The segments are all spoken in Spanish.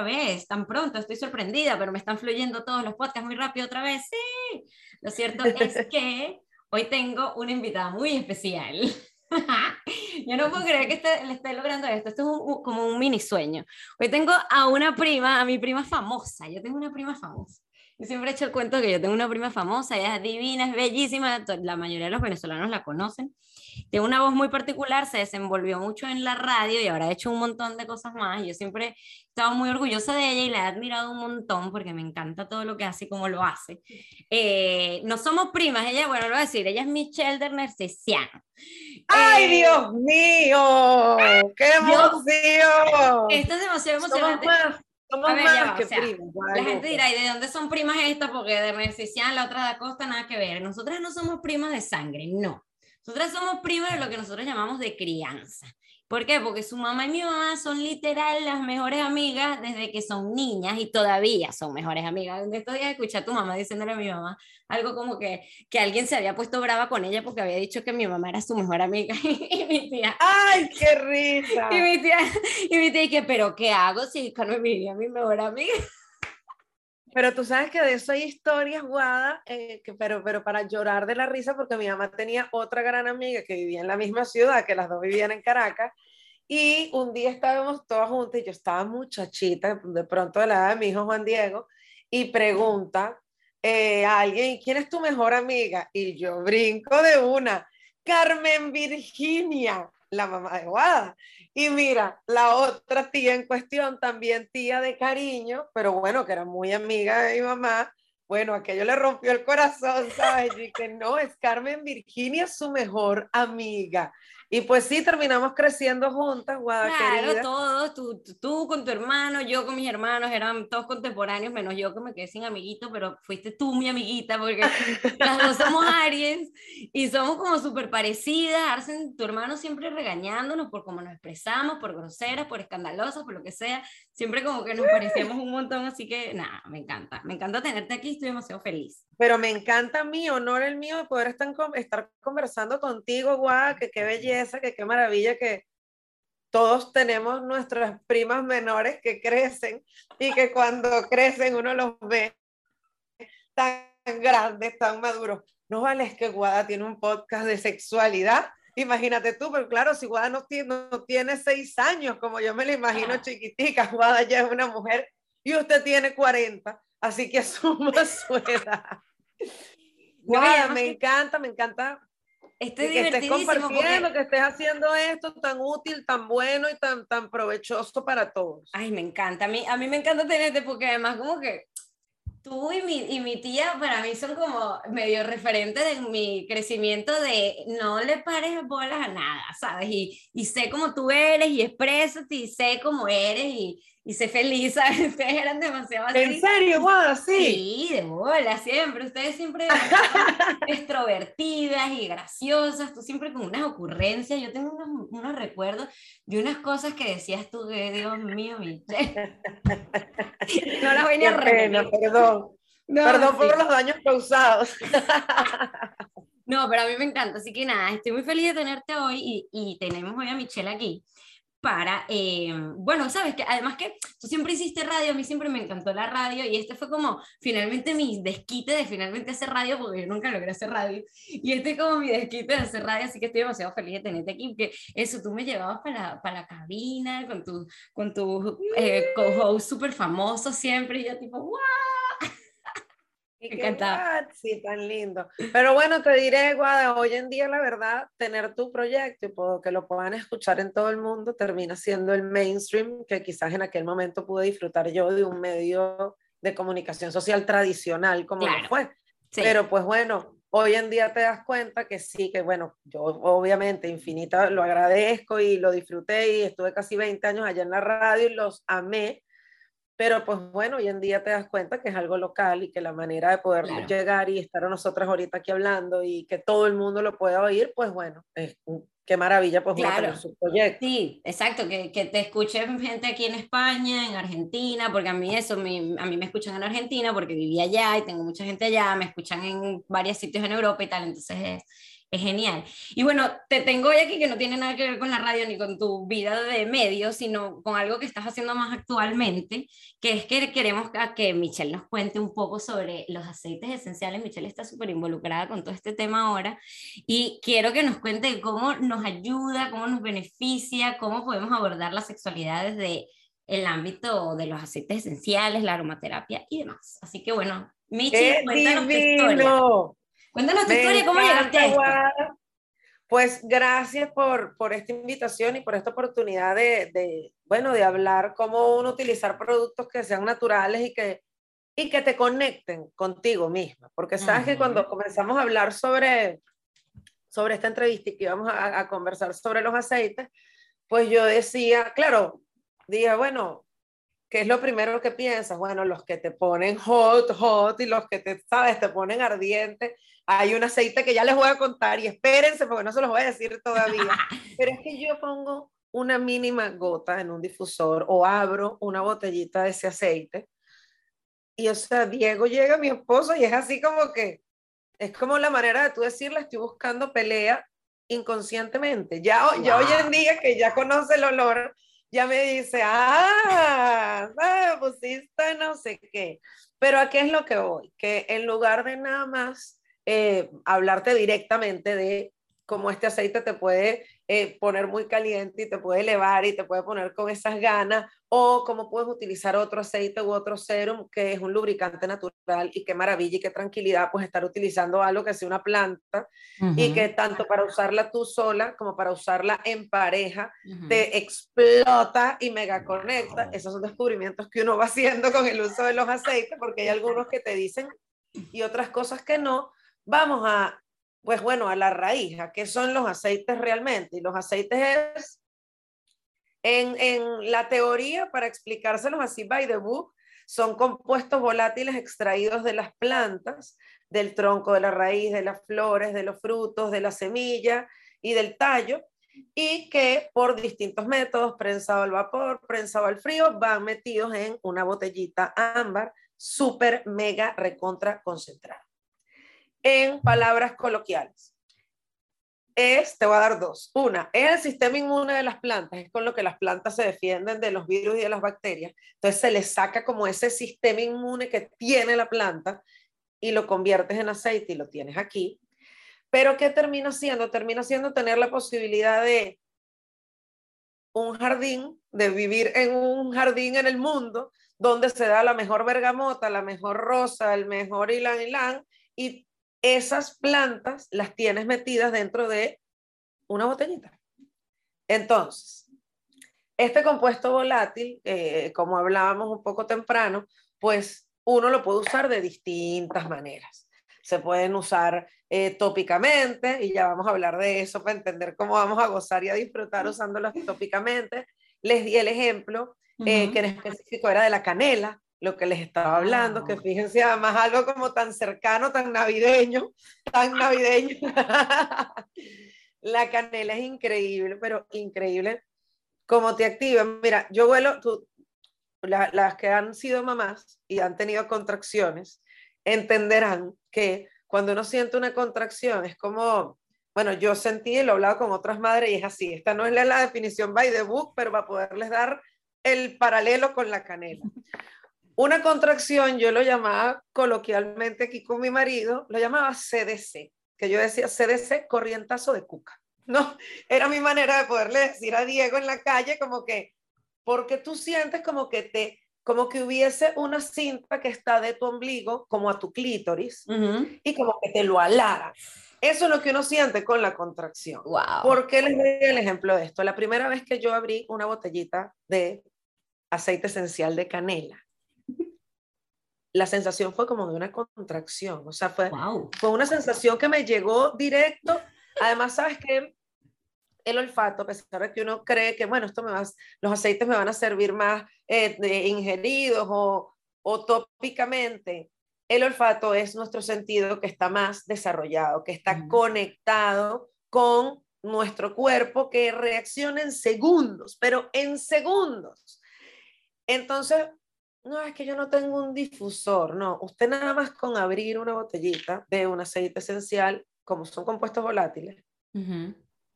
otra vez, tan pronto, estoy sorprendida, pero me están fluyendo todos los podcasts muy rápido otra vez, sí. Lo cierto es que hoy tengo una invitada muy especial. Yo no puedo creer que le esté logrando esto, esto es como un mini sueño. Hoy tengo a una prima, a mi prima famosa, yo tengo una prima famosa. Yo siempre he hecho el cuento que yo tengo una prima famosa, ella es divina, es bellísima, la mayoría de los venezolanos la conocen. Tiene una voz muy particular, se desenvolvió mucho en la radio y ahora ha hecho un montón de cosas más. Yo siempre he estado muy orgullosa de ella y la he admirado un montón porque me encanta todo lo que hace y cómo lo hace. Eh, no somos primas, ella, bueno, lo voy a decir, ella es Michelle de Narcisiano. ¡Ay, eh, Dios mío! ¡Qué emoción! Esto es demasiado emocionante. Somos más que primas. La gente dirá, ¿y de dónde son primas estas? Porque de Narcisiano, la otra de Acosta, nada que ver. Nosotras no somos primas de sangre, no. Nosotras somos primas de lo que nosotros llamamos de crianza. ¿Por qué? Porque su mamá y mi mamá son literal las mejores amigas desde que son niñas y todavía son mejores amigas. En estos días escuché a tu mamá diciéndole a mi mamá algo como que, que alguien se había puesto brava con ella porque había dicho que mi mamá era su mejor amiga y, mi tía. ¡Ay, qué risa! Y mi tía, y mi tía, y que, ¿pero qué hago si Carmen mi mejor amiga? Pero tú sabes que de eso hay historias, Guada, eh, pero, pero para llorar de la risa, porque mi mamá tenía otra gran amiga que vivía en la misma ciudad, que las dos vivían en Caracas, y un día estábamos todas juntas y yo estaba muchachita, de pronto de la edad de mi hijo Juan Diego, y pregunta eh, a alguien, ¿quién es tu mejor amiga? Y yo brinco de una, Carmen Virginia, la mamá de Guada. Y mira, la otra tía en cuestión, también tía de cariño, pero bueno, que era muy amiga de mi mamá, bueno, aquello le rompió el corazón, ¿sabes? Y que no, es Carmen Virginia, su mejor amiga. Y pues sí, terminamos creciendo juntas, Guada Claro, todos, tú, tú, con tu hermano, yo con mis hermanos, eran todos contemporáneos, menos yo que me quedé sin amiguito, pero fuiste tú mi amiguita, porque las dos somos Aries y somos como súper parecidas. Arsen, tu hermano siempre regañándonos por cómo nos expresamos, por groseras, por escandalosas, por lo que sea. Siempre como que nos parecíamos un montón, así que nada, me encanta. Me encanta tenerte aquí, estoy demasiado feliz. Pero me encanta mi honor el mío de poder estar, estar conversando contigo, Guada, que qué belleza que qué maravilla que todos tenemos nuestras primas menores que crecen y que cuando crecen uno los ve tan grandes, tan maduros. No vale es que Guada tiene un podcast de sexualidad. Imagínate tú, pero claro, si Guada no tiene, no tiene seis años, como yo me lo imagino chiquitica, Guada ya es una mujer y usted tiene 40, así que suma su edad. Guada, me encanta, me encanta Estoy que estés compartiendo, que estés haciendo esto tan útil, tan bueno y tan, tan provechoso para todos. Ay, me encanta. A mí, a mí me encanta tenerte porque además como que tú y mi, y mi tía para mí son como medio referentes de mi crecimiento de no le pares bolas a nada, ¿sabes? Y, y sé cómo tú eres y exprésate y sé cómo eres y, y sé feliz, ¿sabes? Ustedes eran demasiado así. ¿En serio, Guada? Sí. Sí, de bola, siempre. Ustedes siempre extrovertidas y graciosas, tú siempre con unas ocurrencias. Yo tengo unos, unos recuerdos de unas cosas que decías tú, que Dios mío, Michelle. no las voy ni a repetir. Perdón. perdón por los daños causados. No, pero a mí me encanta, así que nada, estoy muy feliz de tenerte hoy y, y tenemos hoy a Michelle aquí para, eh, bueno, sabes que además que tú siempre hiciste radio, a mí siempre me encantó la radio y este fue como finalmente mi desquite de finalmente hacer radio, porque yo nunca logré hacer radio, y este es como mi desquite de hacer radio, así que estoy demasiado feliz de tenerte aquí, que eso, tú me llevabas para, para la cabina con tu, con tu eh, co-host súper famoso siempre, y yo tipo, ¡guau! Y Sí, tan lindo. Pero bueno, te diré, Guada, hoy en día la verdad, tener tu proyecto y que lo puedan escuchar en todo el mundo termina siendo el mainstream que quizás en aquel momento pude disfrutar yo de un medio de comunicación social tradicional como lo fue. Pero pues bueno, hoy en día te das cuenta que sí, que bueno, yo obviamente infinita lo agradezco y lo disfruté y estuve casi 20 años allá en la radio y los amé pero pues bueno, hoy en día te das cuenta que es algo local y que la manera de poder llegar y estar a nosotras ahorita aquí hablando y que todo el mundo lo pueda oír, pues bueno, es qué maravilla pues claro. su proyecto. Sí, exacto, que, que, te escuchen gente aquí en España, en Argentina, porque a mí eso, a mí me escuchan en Argentina porque viví allá y tengo mucha gente allá, me escuchan en varios sitios en Europa y tal, entonces es, es genial. Y bueno, te tengo hoy aquí que no tiene nada que ver con la radio ni con tu vida de medio, sino con algo que estás haciendo más actualmente, que es que queremos que Michelle nos cuente un poco sobre los aceites esenciales. Michelle está súper involucrada con todo este tema ahora y quiero que nos cuente cómo nos ayuda, cómo nos beneficia, cómo podemos abordar la sexualidad desde el ámbito de los aceites esenciales, la aromaterapia y demás. Así que bueno, Michelle, cuéntanos tu historia. Cuéntanos tu historia, ¿cómo llegaste a esto? Pues gracias por, por esta invitación y por esta oportunidad de, de, bueno, de hablar cómo uno utilizar productos que sean naturales y que, y que te conecten contigo misma. Porque sabes que cuando comenzamos a hablar sobre, sobre esta entrevista y que íbamos a, a, conversar sobre los aceites, pues yo decía, claro, dije, bueno, ¿qué es lo primero que piensas? Bueno, los que te ponen hot, hot y los que te, sabes, te ponen ardiente hay un aceite que ya les voy a contar y espérense porque no se los voy a decir todavía. Pero es que yo pongo una mínima gota en un difusor o abro una botellita de ese aceite. Y o sea, Diego llega, mi esposo, y es así como que, es como la manera de tú decirle, estoy buscando pelea inconscientemente. Ya, ya hoy en día que ya conoce el olor, ya me dice, ah, ah, pusiste no sé qué. Pero a qué es lo que voy? Que en lugar de nada más eh, hablarte directamente de cómo este aceite te puede eh, poner muy caliente y te puede elevar y te puede poner con esas ganas, o cómo puedes utilizar otro aceite u otro serum que es un lubricante natural y qué maravilla y qué tranquilidad pues estar utilizando algo que sea una planta y que tanto para usarla tú sola como para usarla en pareja te explota y mega conecta. Esos son descubrimientos que uno va haciendo con el uso de los aceites porque hay algunos que te dicen y otras cosas que no, vamos a, pues bueno, a la raíz, a qué son los aceites realmente. Y los aceites es, en, en la teoría, para explicárselos así by the book, son compuestos volátiles extraídos de las plantas, del tronco, de la raíz, de las flores, de los frutos, de la semilla y del tallo, y que por distintos métodos, prensado al vapor, prensado al frío, van metidos en una botellita ámbar súper mega recontra concentrada en palabras coloquiales. Es, te voy a dar dos. Una, es el sistema inmune de las plantas, es con lo que las plantas se defienden de los virus y de las bacterias. Entonces se le saca como ese sistema inmune que tiene la planta y lo conviertes en aceite y lo tienes aquí. Pero ¿qué termina siendo? Termina siendo tener la posibilidad de un jardín, de vivir en un jardín en el mundo donde se da la mejor bergamota, la mejor rosa, el mejor ylang ylang, y esas plantas las tienes metidas dentro de una botellita. Entonces, este compuesto volátil, eh, como hablábamos un poco temprano, pues uno lo puede usar de distintas maneras. Se pueden usar eh, tópicamente, y ya vamos a hablar de eso para entender cómo vamos a gozar y a disfrutar usándolos tópicamente. Les di el ejemplo, eh, que en específico era de la canela, lo que les estaba hablando, que fíjense además algo como tan cercano, tan navideño, tan navideño. la canela es increíble, pero increíble cómo te activa. Mira, yo vuelo, tú, las que han sido mamás y han tenido contracciones, entenderán que cuando uno siente una contracción es como, bueno, yo sentí y lo he hablado con otras madres y es así, esta no es la, la definición by the book, pero va a poderles dar el paralelo con la canela. Una contracción, yo lo llamaba coloquialmente aquí con mi marido, lo llamaba CDC, que yo decía CDC, corrientazo de cuca. No, era mi manera de poderle decir a Diego en la calle como que, porque tú sientes como que te, como que hubiese una cinta que está de tu ombligo, como a tu clítoris, y como que te lo alara. Eso es lo que uno siente con la contracción. Wow. ¿Por qué les doy el ejemplo de esto? La primera vez que yo abrí una botellita de aceite esencial de canela, la sensación fue como de una contracción, o sea, fue, fue una sensación que me llegó directo. Además, sabes que el olfato, a pesar de que uno cree que, bueno, esto me va, los aceites me van a servir más eh, ingeridos o, o tópicamente, el olfato es nuestro sentido que está más desarrollado, que está conectado con nuestro cuerpo, que reacciona en segundos, pero en segundos. Entonces, no, es que yo no tengo un difusor, no, usted nada más con abrir una botellita de un aceite esencial como son compuestos volátiles,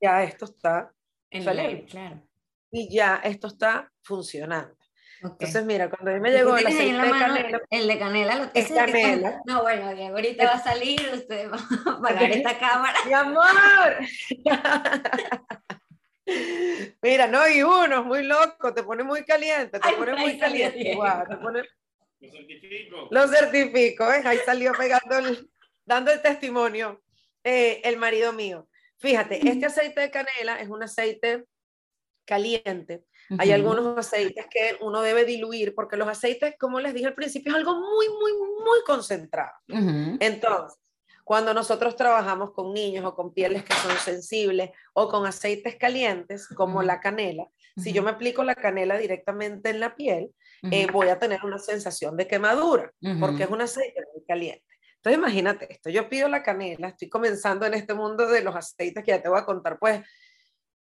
ya esto está en saliendo. claro. Y ya esto está funcionando. Ok. Entonces, mira, cuando a mí me ¿Y tú llegó el aceite de canela, El de canela lo Es que está- canela. No, bueno, Diego, ahorita va a salir, usted va a apagar esta cámara. ¡Mi amor! Mira, no, y uno es muy loco, te pone muy caliente, te Ay, pone muy caliente. Guau, te pone- Lo certifico. Lo certifico, ¿ves? Ahí salió pegando el- dando el testimonio eh, el marido mío. Fíjate, este aceite de canela es un aceite caliente. Hay algunos aceites que uno debe diluir porque los aceites, como les dije al principio, es algo muy, muy, muy concentrado. Entonces, cuando nosotros trabajamos con niños o con pieles que son sensibles o con aceites calientes, como Ujú. la canela, si yo me aplico la canela directamente en la piel, eh, Ujú. voy a tener una sensación de quemadura, porque es un aceite muy caliente. Entonces, imagínate esto, yo pido la canela, estoy comenzando en este mundo de los aceites que ya te voy a contar, pues,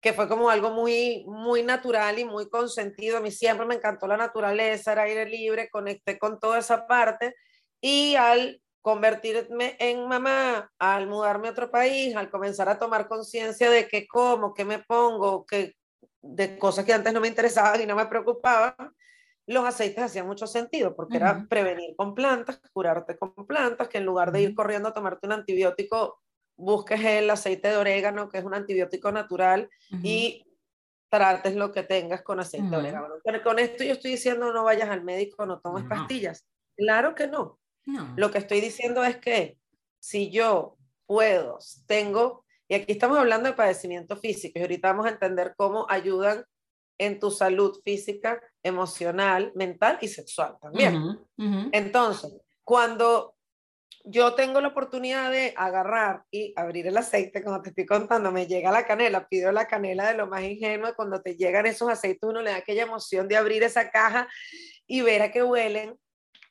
que fue como algo muy, muy natural y muy consentido. A mí siempre me encantó la naturaleza, el aire libre, conecté con toda esa parte y al convertirme en mamá, al mudarme a otro país, al comenzar a tomar conciencia de qué como, qué me pongo, que de cosas que antes no me interesaban y no me preocupaban, los aceites hacían mucho sentido porque era prevenir con plantas, curarte con plantas, que en lugar de ir corriendo a tomarte un antibiótico, busques el aceite de orégano, que es un antibiótico natural, Ujú. y trates lo que tengas con aceite de Ujú. orégano. Pero con esto yo estoy diciendo no vayas al médico, no tomes pastillas. Claro que no. No. Lo que estoy diciendo es que si yo puedo, tengo, y aquí estamos hablando de padecimiento físico, y ahorita vamos a entender cómo ayudan en tu salud física, emocional, mental y sexual también. Entonces, cuando yo tengo la oportunidad de agarrar y abrir el aceite, como te estoy contando, me llega la canela, pido la canela de lo más ingenua, cuando te llegan esos aceites uno le da aquella emoción de abrir esa caja y ver a qué huelen.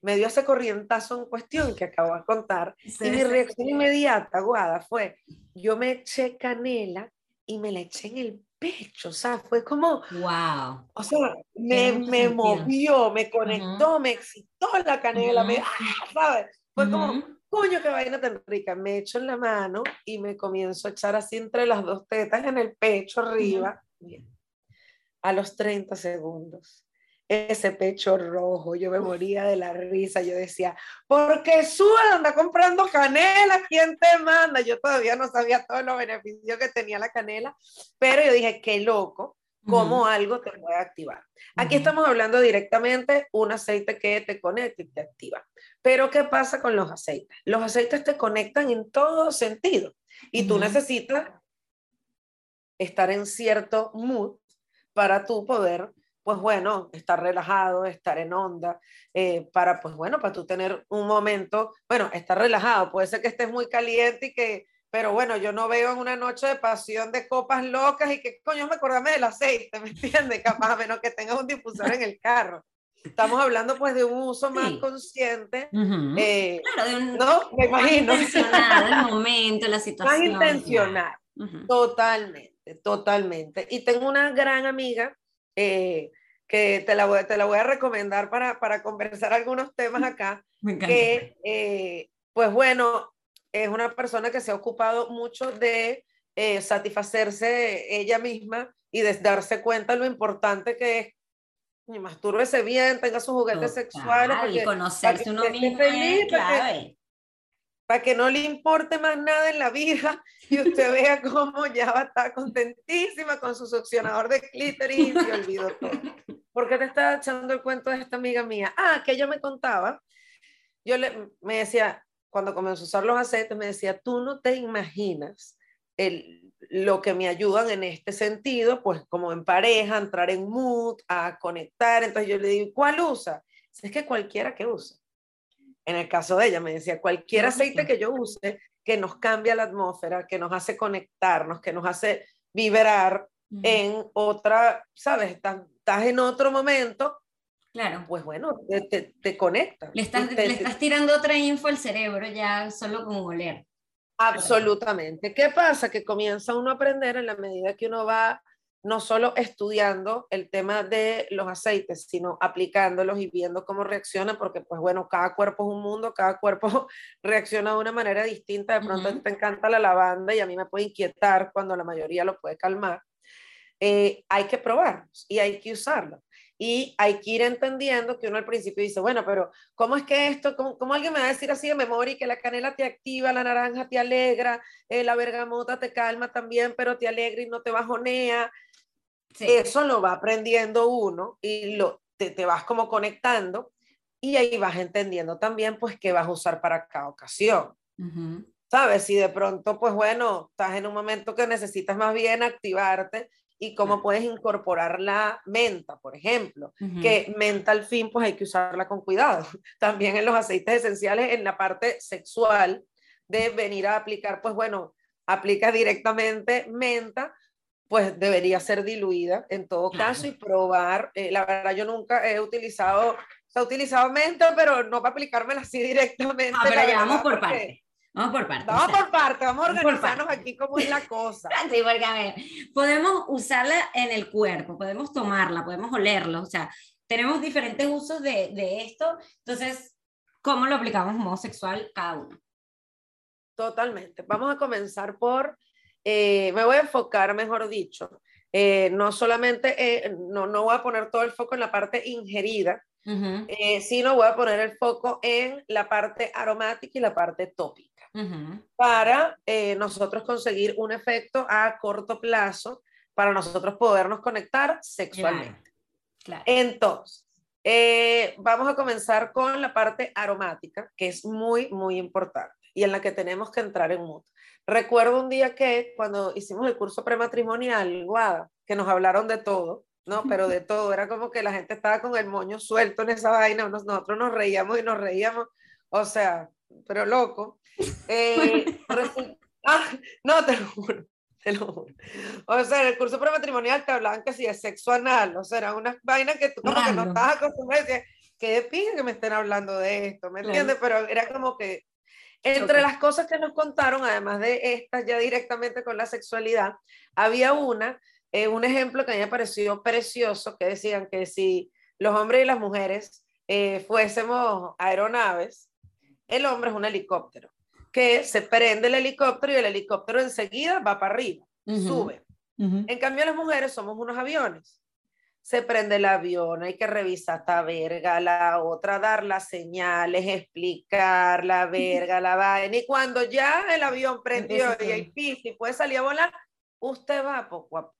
Me dio ese corrientazo en cuestión que acabo de contar Sí, y mi sí. reacción inmediata, Guada, fue, yo me eché canela y me la eché en el pecho, o sea, fue como, Wow. o sea, me, me movió, me conectó, me excitó la canela, me, Ujú. ¡ah! ¿sabes? Fue como, Ujú. coño, qué vaina tan rica. Me echo en la mano y me comienzo a echar así entre las dos tetas en el pecho arriba. Bien. A los 30 segundos, ese pecho rojo, yo me moría de la risa. Yo decía, ¿por qué suda? Anda comprando canela, ¿quién te manda? Yo todavía no sabía todos los beneficios que tenía la canela, pero yo dije, qué loco, cómo algo te puede activar. Aquí estamos hablando directamente un aceite que te conecta y te activa. Pero ¿qué pasa con los aceites? Los aceites te conectan en todo sentido y tú necesitas estar en cierto mood para tú poder, pues bueno, estar relajado, estar en onda, eh, para, pues bueno, para tú tener un momento, bueno, estar relajado, puede ser que estés muy caliente y que, pero bueno, yo no veo en una noche de pasión de copas locas y que coño me acordame del aceite, ¿me entiendes? Capaz, a menos que tengas un difusor en el carro. Estamos hablando pues de un uso más Sí. consciente, Ujú. eh, Claro, de un, ¿no? Me más imagino. intencionado el momento, la Más situación. intencional. Ujú. Totalmente, totalmente. Y tengo una gran amiga eh, que te la, voy, te la voy a recomendar para, para conversar algunos temas acá, Me encanta. que eh, pues bueno, es una persona que se ha ocupado mucho de eh, satisfacerse ella misma y de darse cuenta lo importante que es. Y mastúrbese bien, tenga sus juguetes Total, sexuales. y porque- conocerse que uno mismo es feliz, que- clave. Para que no le importe más nada en la vida y usted vea cómo ya va a estar contentísima con su succionador de clítoris y olvidó todo. ¿Por qué te estaba echando el cuento de esta amiga mía? Ah, que ella me contaba, yo le, me decía, cuando comenzó a usar los aceites, me decía, tú no te imaginas el, lo que me ayudan en este sentido, pues como en pareja, entrar en mood, a conectar. Entonces yo le digo, ¿cuál usa? Es que cualquiera que use. En el caso de ella, me decía, cualquier aceite que yo use que nos cambia la atmósfera, que nos hace conectarnos, que nos hace vibrar Ujú. en otra, ¿sabes? Estás, estás en otro momento, Claro. pues bueno, te, te, te conecta. Le estás, te- le estás tirando otra info al cerebro ya solo con oler. Absolutamente. ¿Qué pasa? Que comienza uno a aprender en la medida que uno va no solo estudiando el tema de los aceites, sino aplicándolos y viendo cómo reaccionan, porque pues bueno, cada cuerpo es un mundo, cada cuerpo reacciona de una manera distinta, de pronto te encanta la lavanda y a mí me puede inquietar cuando la mayoría lo puede calmar. Eh, hay que probarlos y hay que usarlo. Y hay que ir entendiendo que uno al principio dice, bueno, pero ¿cómo es que esto, cómo, alguien me va a decir así de memoria que la canela te activa, la naranja te alegra, eh, la bergamota te calma también, pero te alegra y no te bajonea? Eso lo va aprendiendo uno y lo, te, te, vas como conectando y ahí vas entendiendo también pues qué vas a usar para cada ocasión. ¿Sabes? Si de pronto, pues bueno, estás en un momento que necesitas más bien activarte y cómo puedes incorporar la menta, por ejemplo, que menta al fin pues hay que usarla con cuidado. También en los aceites esenciales, en la parte sexual, de venir a aplicar, pues bueno, aplica directamente menta, pues debería ser diluida en todo caso y probar. Eh, la verdad, yo nunca he utilizado, se ha utilizado menta, pero no para aplicármela así directamente. Ah, pero ya vamos por parte. Vamos por parte. Vamos por parte, vamos a organizarnos aquí como es la cosa. Sí, porque a ver, podemos usarla en el cuerpo, podemos tomarla, podemos olerlo, o sea, tenemos diferentes usos de, de esto, entonces, ¿cómo lo aplicamos en modo sexual cada uno? Totalmente. Vamos a comenzar por, eh, me voy a enfocar, mejor dicho, eh, no solamente, eh, no, no voy a poner todo el foco en la parte ingerida, sino voy a poner el foco en la parte aromática y la parte tópica para eh, nosotros conseguir un efecto a corto plazo, para nosotros podernos conectar sexualmente. Entonces, eh, vamos a comenzar con la parte aromática, que es muy, muy importante y en la que tenemos que entrar en mood. Recuerdo un día que cuando hicimos el curso prematrimonial, Guada, que nos hablaron de todo, ¿no? Pero de todo, era como que la gente estaba con el moño suelto en esa vaina, nosotros nos reíamos y nos reíamos, o sea, pero loco. Eh, ah, no, te lo juro, te lo juro. O sea, en el curso prematrimonial te hablaban que si es sexo anal, o sea, era una vaina que tú como que no estabas acostumbrado a decir, qué de que me estén hablando de esto, ¿me entiendes? Pero era como que entre las cosas que nos contaron, además de estas ya directamente con la sexualidad, había una, eh, un ejemplo que a mí me pareció precioso, que decían que si los hombres y las mujeres eh, fuésemos aeronaves, el hombre es un helicóptero, que se prende el helicóptero y el helicóptero enseguida va para arriba, sube. En cambio, las mujeres somos unos aviones. Se prende el avión, hay que revisar esta verga, la otra, dar las señales, explicar la verga, la vaina. Y cuando ya el avión prendió y hay piso y puede salir a volar, usted va poco a poco.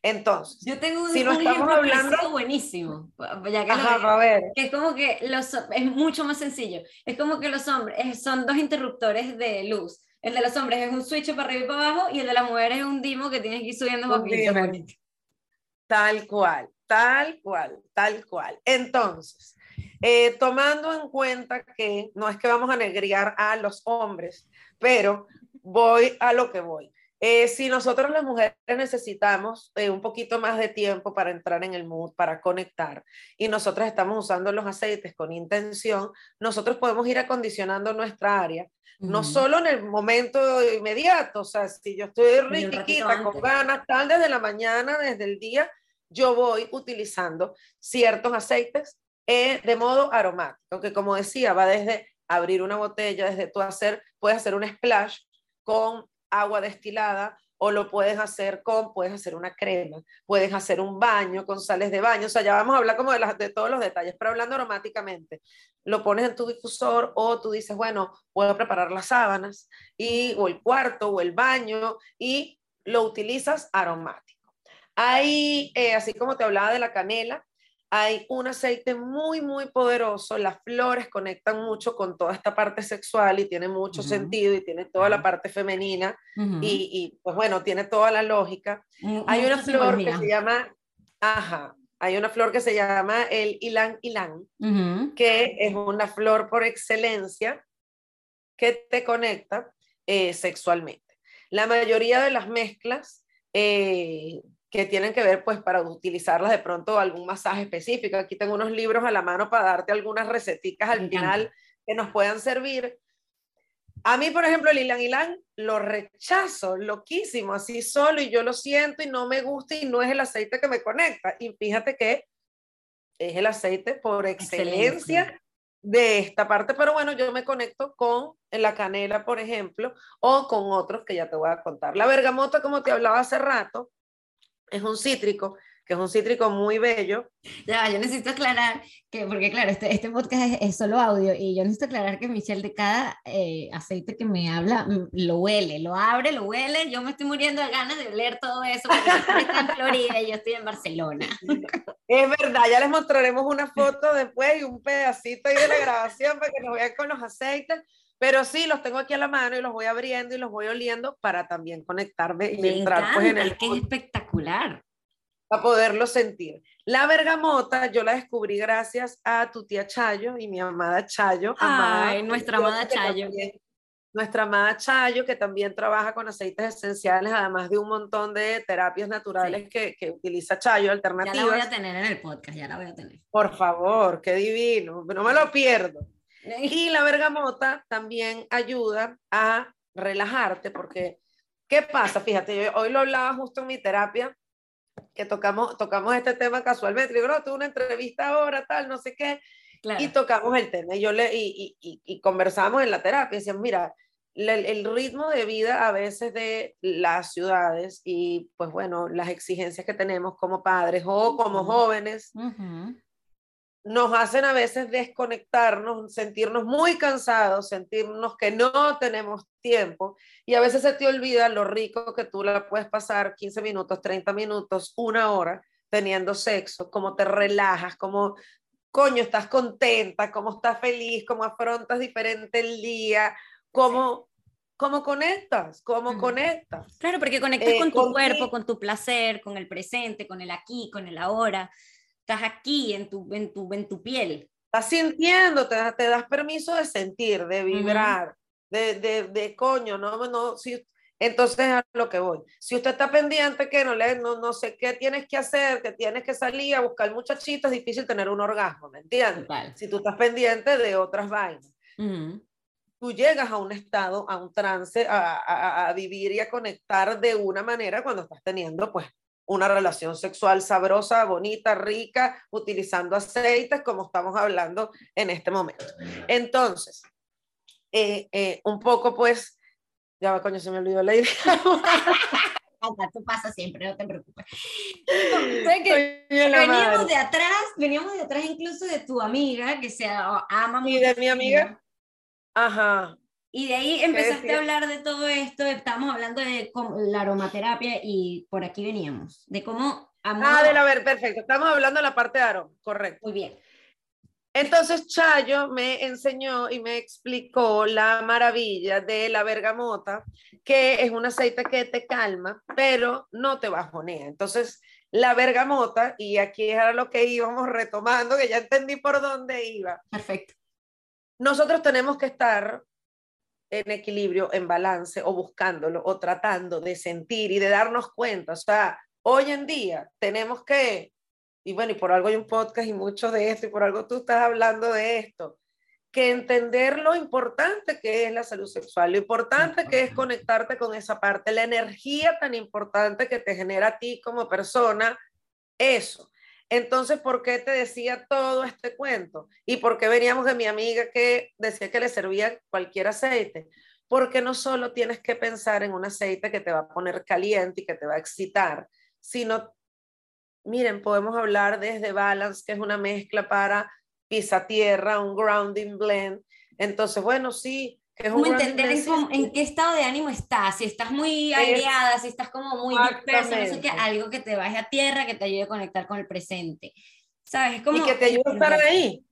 Entonces, yo tengo un, si no estamos hablando buenísimo, ya que, a ver. que es como que los, es mucho más sencillo. Es como que los hombres son dos interruptores de luz. El de los hombres es un switch para arriba y para abajo y el de las mujeres es un dimo que tienes que ir subiendo poquito, poquito. Tal cual, tal cual, tal cual. Entonces, eh, tomando en cuenta que no es que vamos a negriar a los hombres, pero voy a lo que voy. Eh, si nosotros las mujeres necesitamos eh, un poquito más de tiempo para entrar en el mood, para conectar, y nosotros estamos usando los aceites con intención, nosotros podemos ir acondicionando nuestra área, no solo en el momento inmediato, o sea, si yo estoy riquita, con ganas, tal desde la mañana, desde el día, yo voy utilizando ciertos aceites eh, de modo aromático, que como decía, va desde abrir una botella, desde tú hacer, puedes hacer un splash con agua destilada o lo puedes hacer con, puedes hacer una crema, puedes hacer un baño con sales de baño, o sea, ya vamos a hablar como de, de todos los detalles, pero hablando aromáticamente, lo pones en tu difusor o tú dices, bueno, puedo preparar las sábanas y, o el cuarto o el baño y lo utilizas aromático. Hay, eh, así como te hablaba de la canela, hay un aceite muy, muy poderoso. Las flores conectan mucho con toda esta parte sexual y tiene mucho sentido y tiene toda la parte femenina y, y, pues bueno, tiene toda la lógica. hay una flor que se llama, ajá, hay una flor que se llama el ilan ilan, que es una flor por excelencia que te conecta eh, sexualmente. La mayoría de las mezclas eh, que tienen que ver pues para utilizarlas de pronto algún masaje específico. Aquí tengo unos libros a la mano para darte algunas receticas al final que nos puedan servir. A mí, por ejemplo, el Ilan Ilan lo rechazo, loquísimo, así solo, y yo lo siento y no me gusta y no es el aceite que me conecta. Y fíjate que es el aceite por excelencia de esta parte, pero bueno, yo me conecto con la canela, por ejemplo, o con otros que ya te voy a contar. La bergamota, como te hablaba hace rato, es un cítrico que es un cítrico muy bello. Ya, yo necesito aclarar que, porque claro, este, este podcast es, solo audio y yo necesito aclarar que Michelle de cada eh, aceite que me habla mm, lo huele, lo abre, lo huele, yo me estoy muriendo de ganas de oler todo eso porque está en Florida y yo estoy en Barcelona. Es verdad, ya les mostraremos una foto después y un pedacito ahí de la grabación para que nos vean con los aceites. Pero sí, los tengo aquí a la mano y los voy abriendo y los voy oliendo para también conectarme y entrar pues en el... es espectacular a poderlo sentir. La bergamota yo la descubrí gracias a tu tía Chayo y mi amada Chayo. Ay, nuestra amada Chayo. nuestra amada Chayo, que también trabaja con aceites esenciales, además de un montón de terapias naturales que, que, utiliza Chayo, alternativas. Ya la voy a tener en el podcast, ya la voy a tener. Por favor, qué divino, no me lo pierdo. Y la bergamota también ayuda a relajarte, porque, ¿qué pasa? Fíjate, hoy lo hablaba justo en mi terapia, que tocamos, tocamos este tema casualmente. Digo, no, tuve una entrevista ahora, tal, no sé qué. Y tocamos el tema. Y, yo le, y, y, y conversamos en la terapia. Decíamos, mira, el, ritmo de vida a veces de las ciudades y, pues bueno, las exigencias que tenemos como padres o como jóvenes, nos hacen a veces desconectarnos, sentirnos muy cansados, sentirnos que no tenemos tiempo y a veces se te olvida lo rico que tú la puedes pasar 15 minutos, 30 minutos, una hora teniendo sexo, cómo te relajas, cómo coño estás contenta, cómo estás feliz, cómo afrontas diferente el día, cómo cómo conectas, cómo conectas. Claro, porque conectas eh, con tu cuerpo, con tu placer, con el presente, con el aquí, con el ahora estás aquí en tu, en tu, en tu piel. Estás sintiendo, te, te das permiso de sentir, de vibrar, de, de, de, coño, no, no, si, entonces a lo que voy. Si usted está pendiente que no, le, no, no sé qué tienes que hacer, que tienes que salir a buscar muchachitos, es difícil tener un orgasmo, ¿me entiendes? Si tú estás pendiente de otras vainas. Tú llegas a un estado, a un trance, a, a, a, vivir y a conectar de una manera cuando estás teniendo, pues, una relación sexual sabrosa, bonita, rica, utilizando aceites como estamos hablando en este momento. Entonces, eh, eh, un poco pues, ya va, coño, se me olvidó la idea. Esto pasa siempre, no te preocupes. veníamos de atrás, veníamos de atrás incluso de tu amiga que se ama mucho. Y de mi amiga. Ajá. Y de ahí empezaste a hablar de todo esto, estamos hablando de la aromaterapia y por aquí veníamos, de cómo... Ah, de la ver, perfecto, estamos hablando de la parte de aroma, correcto. Muy bien. Entonces Chayo me enseñó y me explicó la maravilla de la bergamota, que es un aceite que te calma, pero no te bajonea. Entonces, la bergamota, y aquí era lo que íbamos retomando, que ya entendí por dónde iba. Perfecto. Nosotros tenemos que estar en equilibrio, en balance, o buscándolo, o tratando de sentir y de darnos cuenta. O sea, hoy en día tenemos que, y bueno, y por algo hay un podcast y mucho de esto, y por algo tú estás hablando de esto, que entender lo importante que es la salud sexual, lo importante que es conectarte con esa parte, la energía tan importante que te genera a ti como persona, eso. Entonces, ¿por qué te decía todo este cuento? ¿Y por qué veníamos de mi amiga que decía que le servía cualquier aceite? Porque no solo tienes que pensar en un aceite que te va a poner caliente y que te va a excitar, sino, miren, podemos hablar desde Balance, que es una mezcla para pisa tierra, un grounding blend. Entonces, bueno, sí, como entender en, qué estado de ánimo estás, si estás muy aireada, si estás como muy dispersa, no sé qué, algo que te baje a tierra, que te ayude a conectar con el presente. ¿Sabes? Como, y que te ayude a estar ahí.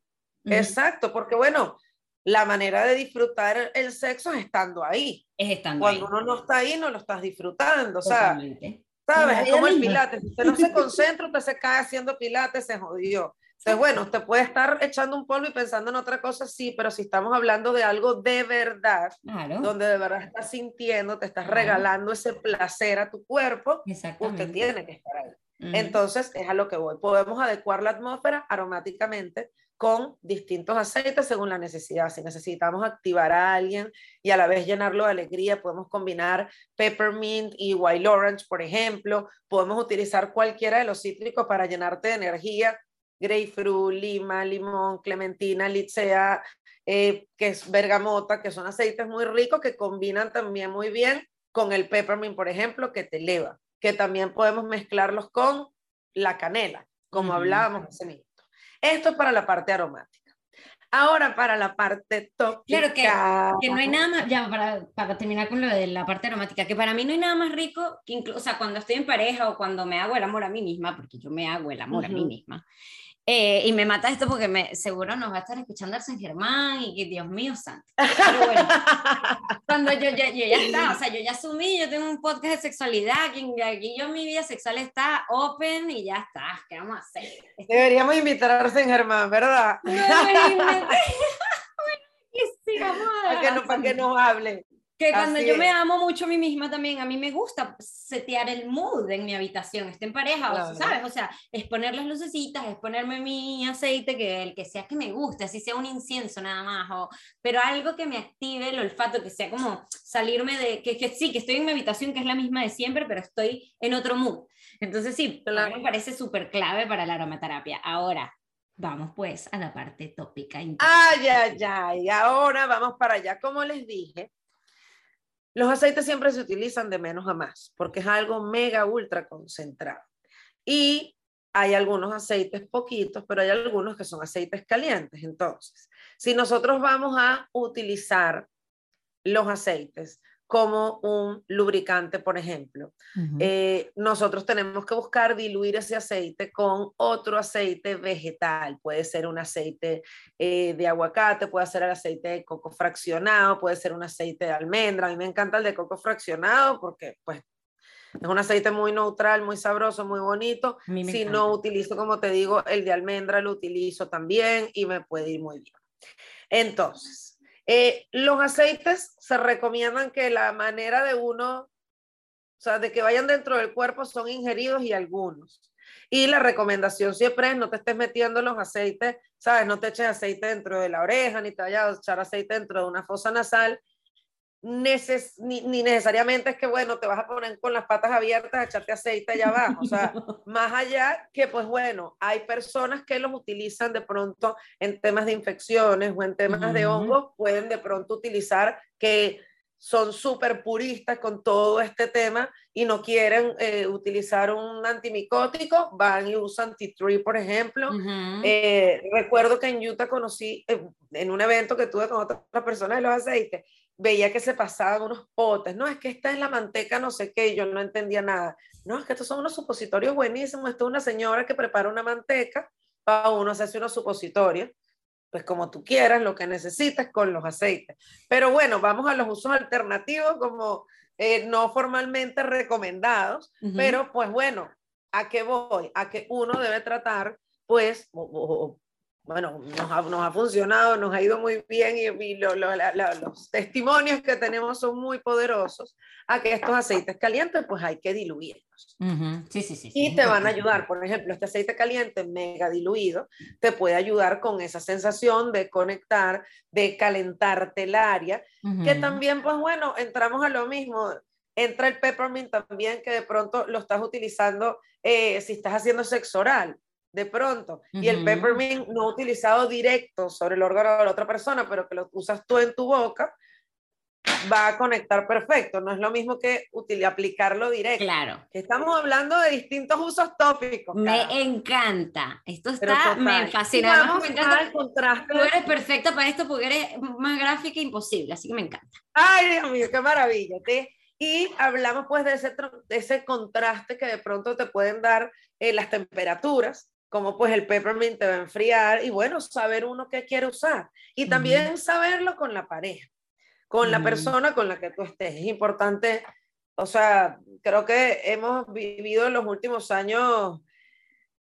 Exacto, porque bueno, la manera de disfrutar el sexo es estando ahí. Es estando Cuando uno no está ahí, no lo estás disfrutando. O sea, ¿sabes? Es como el pilates. Si usted no se concentra, usted se cae haciendo pilates, se jodió. Entonces, bueno, usted puede estar echando un polvo y pensando en otra cosa, sí, pero si estamos hablando de algo de verdad, donde de verdad estás sintiendo, te estás regalando ese placer a tu cuerpo, usted tiene que estar ahí. Entonces, es a lo que voy. Podemos adecuar la atmósfera aromáticamente, con distintos aceites según la necesidad. Si necesitamos activar a alguien y a la vez llenarlo de alegría, podemos combinar peppermint y wild orange, por ejemplo. Podemos utilizar cualquiera de los cítricos para llenarte de energía. Grapefruit, lima, limón, clementina, licea, eh, que es bergamota, que son aceites muy ricos que combinan también muy bien con el peppermint, por ejemplo, que te eleva. Que también podemos mezclarlos con la canela, como hablábamos hace minutos. Esto es para la parte aromática. Ahora para la parte tóxica. Claro que, que no hay nada más, ya para, para, terminar con lo de la parte aromática, que para mí no hay nada más rico que incluso, o sea, cuando estoy en pareja o cuando me hago el amor a mí misma, porque yo me hago el amor a mí misma, eh, y me mata esto porque me, seguro nos va a estar escuchando el San Germán y que Dios mío santo. Pero bueno, cuando yo, yo, ya está, o sea, yo ya asumí, yo tengo un podcast de sexualidad, aquí, aquí yo mi vida sexual está open y ya está, ¿qué vamos a hacer? Deberíamos invitar a San Germán, ¿verdad? No, sí, vamos a para, que no, para que nos hable. Que cuando yo me amo mucho a mí misma también, a mí me gusta setear el mood en mi habitación, esté en pareja, o, ¿sabes? O sea, es poner las lucecitas, es ponerme mi aceite, que el que sea que me guste, así sea un incienso nada más, o, pero algo que me active el olfato, que sea como salirme de, que, que sí, que estoy en mi habitación, que es la misma de siempre, pero estoy en otro mood. Entonces sí, claro. me parece súper clave para la aromaterapia. Ahora, Vamos pues a la parte tópica. Ay, ay, ay. Ahora vamos para allá. Como les dije, los aceites siempre se utilizan de menos a más porque es algo mega ultra concentrado. Y hay algunos aceites poquitos, pero hay algunos que son aceites calientes. Entonces, si nosotros vamos a utilizar los aceites como un lubricante, por ejemplo. Eh, nosotros tenemos que buscar diluir ese aceite con otro aceite vegetal. Puede ser un aceite eh, de aguacate, puede ser el aceite de coco fraccionado, puede ser un aceite de almendra. A mí me encanta el de coco fraccionado porque pues es un aceite muy neutral, muy sabroso, muy bonito. Si no utilizo, como te digo, el de almendra lo utilizo también y me puede ir muy bien. Entonces, eh, los aceites se recomiendan que la manera de uno, o sea, de que vayan dentro del cuerpo son ingeridos y algunos. Y la recomendación siempre es no te estés metiendo los aceites, ¿sabes? No te eches aceite dentro de la oreja, ni te vayas a echar aceite dentro de una fosa nasal, ni, ni, necesariamente es que, bueno, te vas a poner con las patas abiertas a echarte aceite allá abajo. O sea, más allá que, pues bueno, hay personas que los utilizan de pronto en temas de infecciones o en temas de hongos, pueden de pronto utilizar que son súper puristas con todo este tema y no quieren eh, utilizar un antimicótico, van y usan tea tree, por ejemplo. Eh, recuerdo que en Utah conocí, eh, en un evento que tuve con otras personas de los aceites, veía que se pasaban unos potes, no, es que esta es la manteca no sé qué, y yo no entendía nada. No, es que estos son unos supositorios buenísimos, esto es una señora que prepara una manteca para uno hacerse unos supositorios, pues como tú quieras, lo que necesitas con los aceites. Pero bueno, vamos a los usos alternativos como eh, no formalmente recomendados, pero pues bueno, ¿a qué voy? A que uno debe tratar pues, bueno, nos ha, nos ha, funcionado, nos ha ido muy bien y, los testimonios que tenemos son muy poderosos. A que estos aceites calientes pues hay que diluirlos. sí, sí, sí, y te van a ayudar, por ejemplo, este aceite caliente mega diluido te puede ayudar con esa sensación de conectar, de calentarte el área, que también pues bueno, entramos a lo mismo. Entra el peppermint también que de pronto lo estás utilizando eh, si estás haciendo sexo oral de pronto. Y el peppermint no utilizado directo sobre el órgano de la otra persona, pero que lo usas tú en tu boca, va a conectar perfecto. No es lo mismo que aplicarlo directo. Claro. Estamos hablando de distintos usos tópicos. Me encanta. Esto está, me fascina. me encanta. Contraste. Tú eres perfecta para esto porque eres más gráfica imposible, así que me encanta. Ay, Dios mío, qué maravilla. Y hablamos pues de ese, de ese contraste que de pronto te pueden dar eh, las temperaturas como pues el peppermint te va a enfriar y bueno, saber uno qué quiere usar. Y también saberlo con la pareja, con la persona con la que tú estés. Es importante, o sea, creo que hemos vivido en los últimos años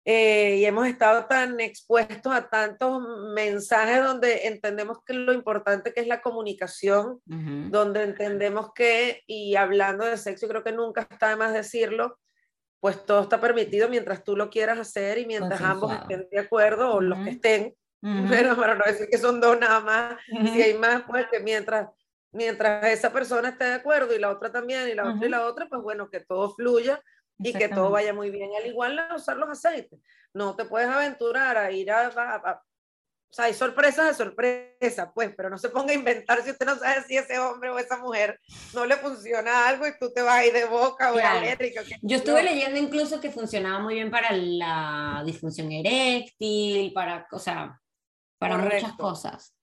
eh, y hemos estado tan expuestos a tantos mensajes donde entendemos que lo importante que es la comunicación, donde entendemos que, y hablando de sexo, creo que nunca está de más decirlo, pues todo está permitido mientras tú lo quieras hacer y mientras ambos estén de acuerdo o los que estén, pero para no decir que son dos nada más, si hay más, pues que mientras, mientras esa persona esté de acuerdo y la otra también, y la otra y la otra, pues bueno, que todo fluya y que todo vaya muy bien. Al igual a usar los aceites. No te puedes aventurar a ir a, o sea, hay sorpresas de sorpresa, pues, pero no se ponga a inventar si usted no sabe si ese hombre o esa mujer no le funciona algo y tú te vas ahí de boca o alérgico. Yo estuve leyendo incluso que funcionaba muy bien para la disfunción eréctil, para, o sea, para muchas cosas.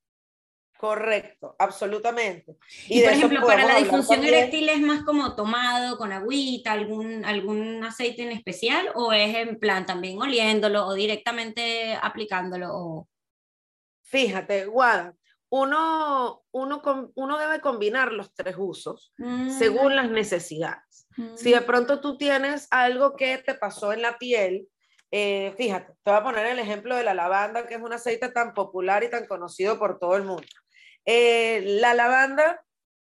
Correcto, absolutamente. Y, por ejemplo, para la disfunción eréctil es más como tomado con agüita, algún, algún aceite en especial, o es en plan también oliéndolo o directamente aplicándolo. O... Fíjate, Guada, uno, uno, uno debe combinar los tres usos según las necesidades. Si de mm. pronto tú tienes algo que te pasó en la piel, eh, fíjate, te voy a poner el ejemplo de la lavanda, que es un aceite tan popular y tan conocido por todo el mundo. Eh, la lavanda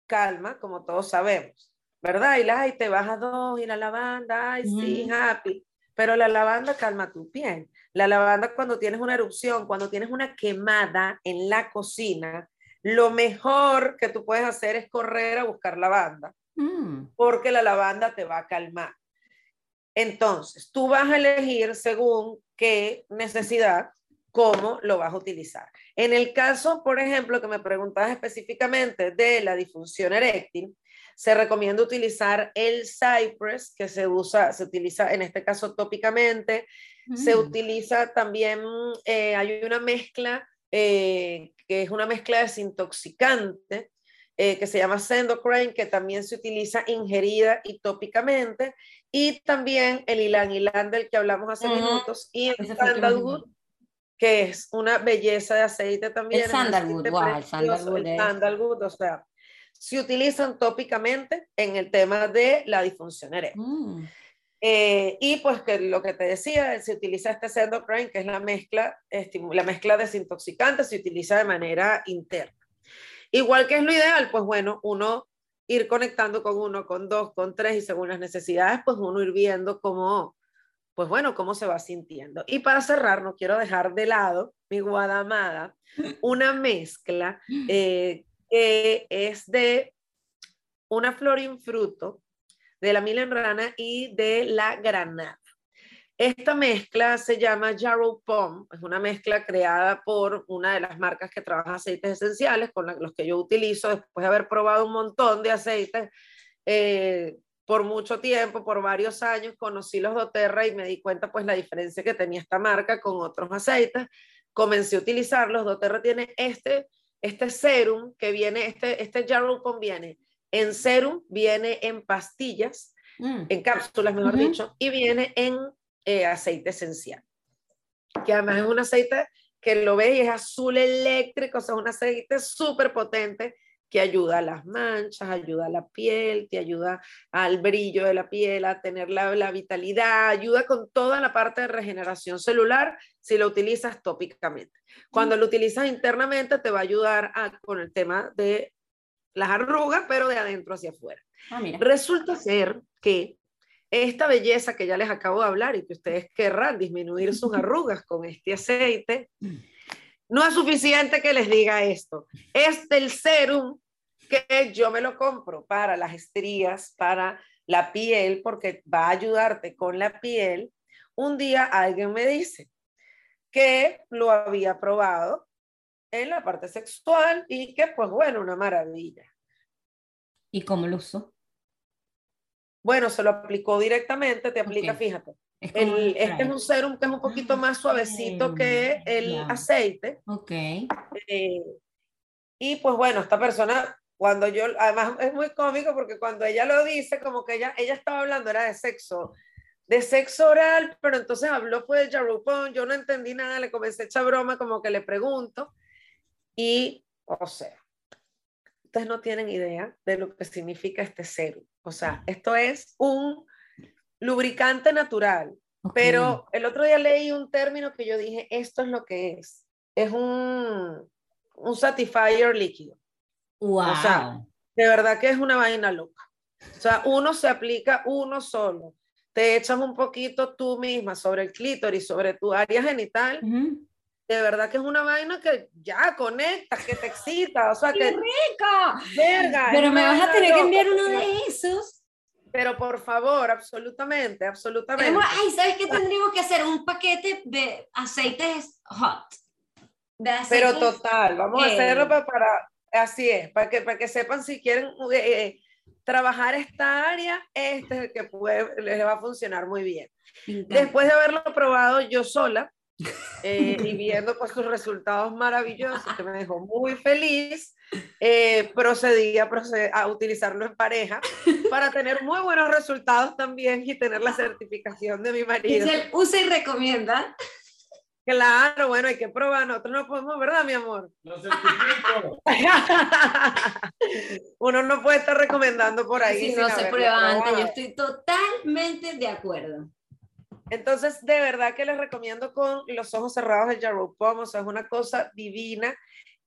calma, como todos sabemos, ¿verdad? Y la, te baja dos, y la lavanda, ay, sí, happy. Pero la lavanda calma tu piel. La lavanda cuando tienes una erupción, cuando tienes una quemada en la cocina, lo mejor que tú puedes hacer es correr a buscar lavanda, mm. porque la lavanda te va a calmar. Entonces, tú vas a elegir según qué necesidad, cómo lo vas a utilizar. En el caso, por ejemplo, que me preguntabas específicamente de la disfunción eréctil, se recomienda utilizar el Cypress, que se usa, se utiliza en este caso tópicamente, se mm. utiliza también, eh, hay una mezcla eh, que es una mezcla desintoxicante eh, que se llama Sendocrine, que también se utiliza ingerida y tópicamente, y también el ilan ilan del que hablamos hace minutos, y el sandalwood, que es una belleza de aceite también. El sandalwood, wow, el sandalwood, el sandalwood, o sea, se utilizan tópicamente en el tema de la disfunción eréctil. Mm. Eh, y pues que lo que te decía, se utiliza este Sendocrine, que es la mezcla, la mezcla desintoxicante, se utiliza de manera interna. Igual que es lo ideal, pues bueno, uno ir conectando con uno, con dos, con tres y según las necesidades, pues uno ir viendo cómo, pues bueno, cómo se va sintiendo. Y para cerrar, no quiero dejar de lado mi guadamada, una mezcla eh, que es de una flor y un fruto de la milenrana y de la granada. Esta mezcla se llama Jarrow Pom, es una mezcla creada por una de las marcas que trabaja aceites esenciales, con los que yo utilizo después de haber probado un montón de aceites. Eh, por mucho tiempo, por varios años, conocí los doTERRA y me di cuenta pues la diferencia que tenía esta marca con otros aceites. Comencé a utilizarlos. doTERRA tiene este este serum que viene, este, este Jarrow viene en serum, viene en pastillas, mm. en cápsulas, mejor dicho, y viene en eh, aceite esencial. Que además es un aceite que lo ves y es azul eléctrico, o sea, es un aceite súper potente que ayuda a las manchas, ayuda a la piel, te ayuda al brillo de la piel, a tener la, la, vitalidad, ayuda con toda la parte de regeneración celular si lo utilizas tópicamente. Cuando lo utilizas internamente te va a ayudar con el tema de las arrugas, pero de adentro hacia afuera. Ah, Resulta ser que esta belleza que ya les acabo de hablar y que ustedes querrán disminuir sus arrugas con este aceite, mm. No es suficiente que les diga esto. Es del serum que yo me lo compro para las estrías, para la piel, porque va a ayudarte con la piel. Un día alguien me dice que lo había probado en la parte sexual y que pues bueno, una maravilla. ¿Y cómo lo usó? Bueno, se lo aplicó directamente, te aplica, fíjate, este es un serum que es un poquito ah, más suavecito que el aceite. Ok. Eh, y pues bueno, esta persona, cuando yo, además es muy cómico porque cuando ella lo dice, como que ella, ella estaba hablando, era de sexo, de sexo oral, pero entonces habló fue de Jarupon, yo no entendí nada, le comencé a echar broma, como que le pregunto, y, o sea, ustedes no tienen idea de lo que significa este serum. O sea, esto es un lubricante natural. Pero el otro día leí un término que yo dije, esto es lo que es. Es un, un satisfier líquido. Wow. O sea, de verdad que es una vaina loca. O sea, uno se aplica uno solo. Te echas un poquito tú misma sobre el clítoris, sobre tu área genital. de verdad que es una vaina que ya conecta, que te excita, o sea ¡Qué que... rico! Verga, Pero me vas a tener que enviar uno de esos. Pero por favor, absolutamente, absolutamente. Tenemos- ay, ¿sabes qué tendríamos que hacer? Un paquete de aceites hot. De Pero aceites- total, vamos a eh, hacerlo para, para- así es, para que, para que sepan si quieren eh, eh, trabajar esta área, este es el que puede, les va a funcionar muy bien. Después de haberlo probado yo sola eh, y viendo pues sus resultados maravillosos, que me dejó muy feliz, eh, procedí a, proced- a utilizarlo en pareja para tener muy buenos resultados también y tener la certificación de mi marido. Giselle, usa y recomienda. Claro, bueno, hay que probar, nosotros no podemos, ¿verdad, mi amor? Lo certifico. Uno no puede estar recomendando por ahí. Si sin no se prueba antes, yo estoy totalmente de acuerdo. Entonces, de verdad que les recomiendo con los ojos cerrados el Jarrow Pom, o sea, es una cosa divina.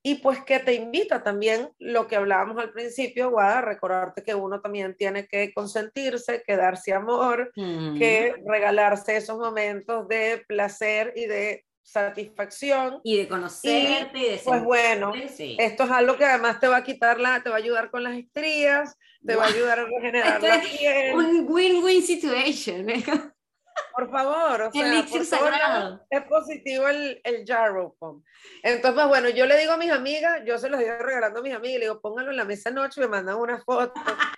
Y pues que te invita también lo que hablábamos al principio, Guada, recordarte que uno también tiene que consentirse, que darse amor, que regalarse esos momentos de placer y de satisfacción. Y de conocerte y, de Pues bueno, sí. esto es algo que además te va a quitar la, te va a ayudar con las estrías, te va a ayudar a regenerar Esto la es piel. Un win-win situation. ¿eh? Por favor, o sea, Elixir por es positivo el, el Jarrow Pom. Entonces, bueno, yo le digo a mis amigas, yo se los digo regalando a mis amigas, le digo, pónganlo en la mesa anoche, me mandan una foto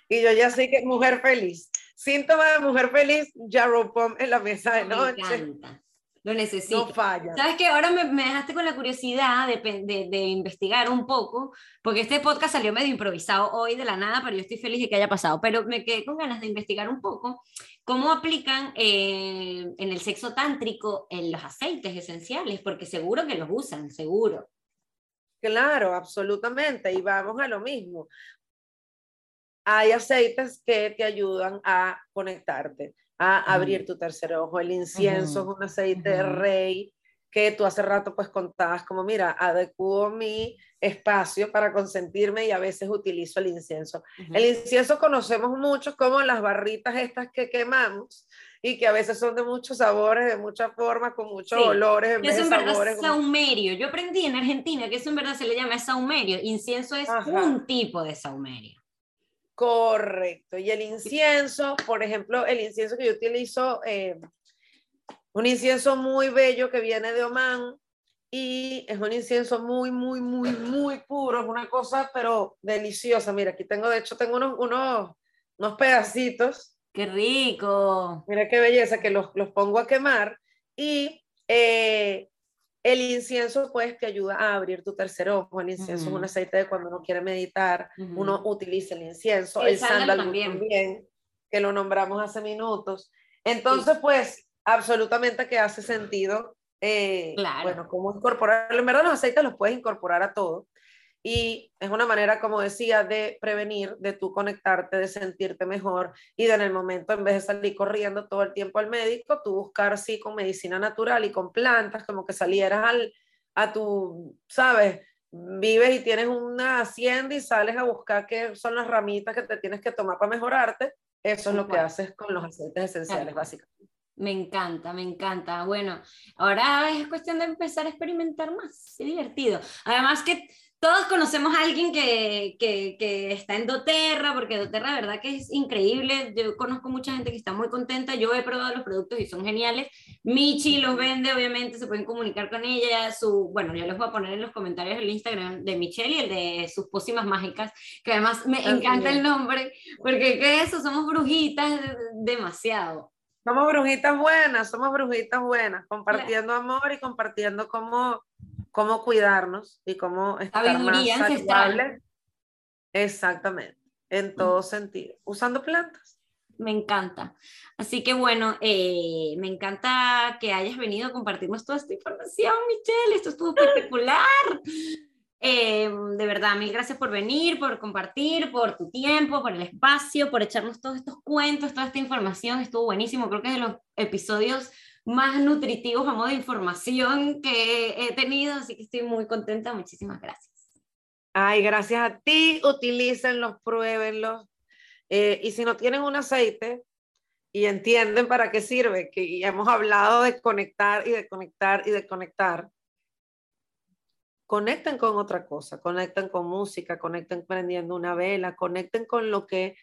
y yo ya sé que mujer feliz. Síntoma de mujer feliz, Jarrow Pom en la mesa de Me noche. encanta. Lo necesito. No falla. ¿Sabes qué? Ahora me, me dejaste con la curiosidad de, de, de investigar un poco, porque este podcast salió medio improvisado hoy de la nada, pero yo estoy feliz de que haya pasado. Pero me quedé con ganas de investigar un poco cómo aplican eh, en el sexo tántrico en los aceites esenciales, porque seguro que los usan, seguro. Claro, absolutamente. Y vamos a lo mismo. Hay aceites que te ayudan a conectarte, a abrir tu tercer ojo. El incienso Ujú, es un aceite de ujú. rey que tú hace rato pues contabas como, mira, adecuo mi espacio para consentirme y a veces utilizo el incienso. El incienso conocemos mucho como las barritas estas que quemamos y que a veces son de muchos sabores, de muchas formas, con muchos Sí, olores, en Eso de en verdad sabores. es como- saumerio. Yo aprendí en Argentina que eso en verdad se le llama saumerio. Incienso es Ajá. un tipo de saumerio. Correcto. Y el incienso, por ejemplo, el incienso que yo utilizo, eh, un incienso muy bello que viene de Oman y es un incienso muy, muy, muy, muy puro, es una cosa, pero deliciosa. Mira, aquí tengo, de hecho, tengo unos, unos, unos pedacitos, ¡Qué rico! mira qué belleza, que los, los pongo a quemar y eh, el incienso, pues, te ayuda a abrir tu tercer ojo. El incienso es un aceite de cuando uno quiere meditar, Ujú. uno utiliza el incienso, El el, sándalo también. que lo nombramos hace minutos. Entonces, pues, absolutamente que hace sentido, eh, Claro. bueno, cómo incorporarlo. En verdad, los aceites los puedes incorporar a todo. Y es una manera, como decía, de prevenir, de tú conectarte, de sentirte mejor y de en el momento, en vez de salir corriendo todo el tiempo al médico, tú buscar, sí, con medicina natural y con plantas, como que salieras al, a tu, ¿sabes? Vives y tienes una hacienda y sales a buscar qué son las ramitas que te tienes que tomar para mejorarte. Eso es lo que haces con los aceites esenciales, básicamente. Me encanta, me encanta. Bueno, ahora es cuestión de empezar a experimentar más. Qué divertido. Además que todos conocemos a alguien que, que, que está en doTERRA, porque doTERRA, de verdad que es increíble. Yo conozco mucha gente que está muy contenta. Yo he probado los productos y son geniales. Michi los vende, obviamente, se pueden comunicar con ella. Su, bueno, yo les voy a poner en los comentarios el Instagram de Michelle y el de sus pócimas mágicas, que además me encanta el nombre, porque ¿qué es eso? Somos brujitas demasiado. Somos brujitas buenas, somos brujitas buenas, compartiendo amor y compartiendo cómo, cómo cuidarnos y cómo estar más Sabiduría ancestral. saludable. Exactamente, en todo sentido, usando plantas. Me encanta. Así que bueno, eh, me encanta que hayas venido a compartirnos toda esta información, Michelle. Esto estuvo espectacular. Eh, de verdad, mil gracias por venir, por compartir, por tu tiempo, por el espacio, por echarnos todos estos cuentos, toda esta información. Estuvo buenísimo. Creo que es de los episodios más nutritivos a modo de información que he tenido. Así que estoy muy contenta. Muchísimas gracias. Ay, gracias a ti, utilícenlos, pruébenlos. Eh, y si no tienen un aceite y entienden para qué sirve, que ya hemos hablado de conectar y de conectar y de conectar, conecten con otra cosa, conecten con música, conecten prendiendo una vela, conecten con lo que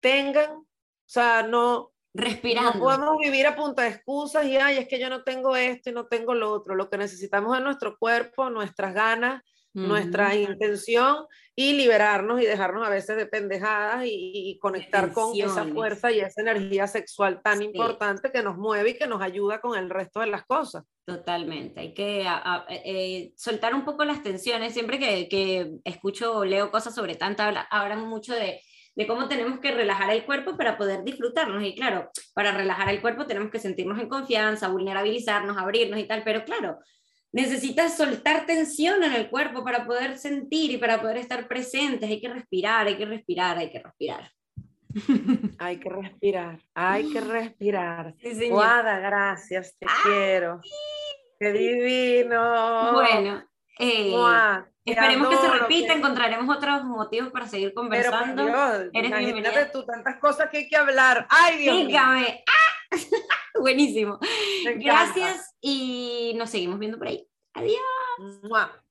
tengan, o sea, no, Respirando. no podemos vivir a punta de excusas y, ay, es que yo no tengo esto y no tengo lo otro. Lo que necesitamos es nuestro cuerpo, nuestras ganas, nuestra intención y liberarnos y dejarnos a veces de pendejadas y, conectar con esa fuerza y esa energía sexual tan importante que nos mueve y que nos ayuda con el resto de las cosas. Totalmente, hay que eh, soltar un poco las tensiones. Siempre que, que escucho o leo cosas sobre tanta, hablan mucho de de cómo tenemos que relajar el cuerpo para poder disfrutarnos. Y claro, para relajar el cuerpo tenemos que sentirnos en confianza, vulnerabilizarnos, abrirnos y tal, pero claro, necesitas soltar tensión en el cuerpo para poder sentir y para poder estar presentes. Hay que respirar, hay que respirar, hay que respirar. Hay que respirar, hay que respirar. Sí, Guada, gracias, te quiero. Qué divino. Bueno, eh, Esperemos que se repita, encontraremos otros motivos para seguir conversando. Pero, Dios, imagínate tú tantas cosas que hay que hablar. ¡Ay, Dios Dígame. ¡Ah! Buenísimo. Gracias y nos seguimos viendo por ahí. Adiós.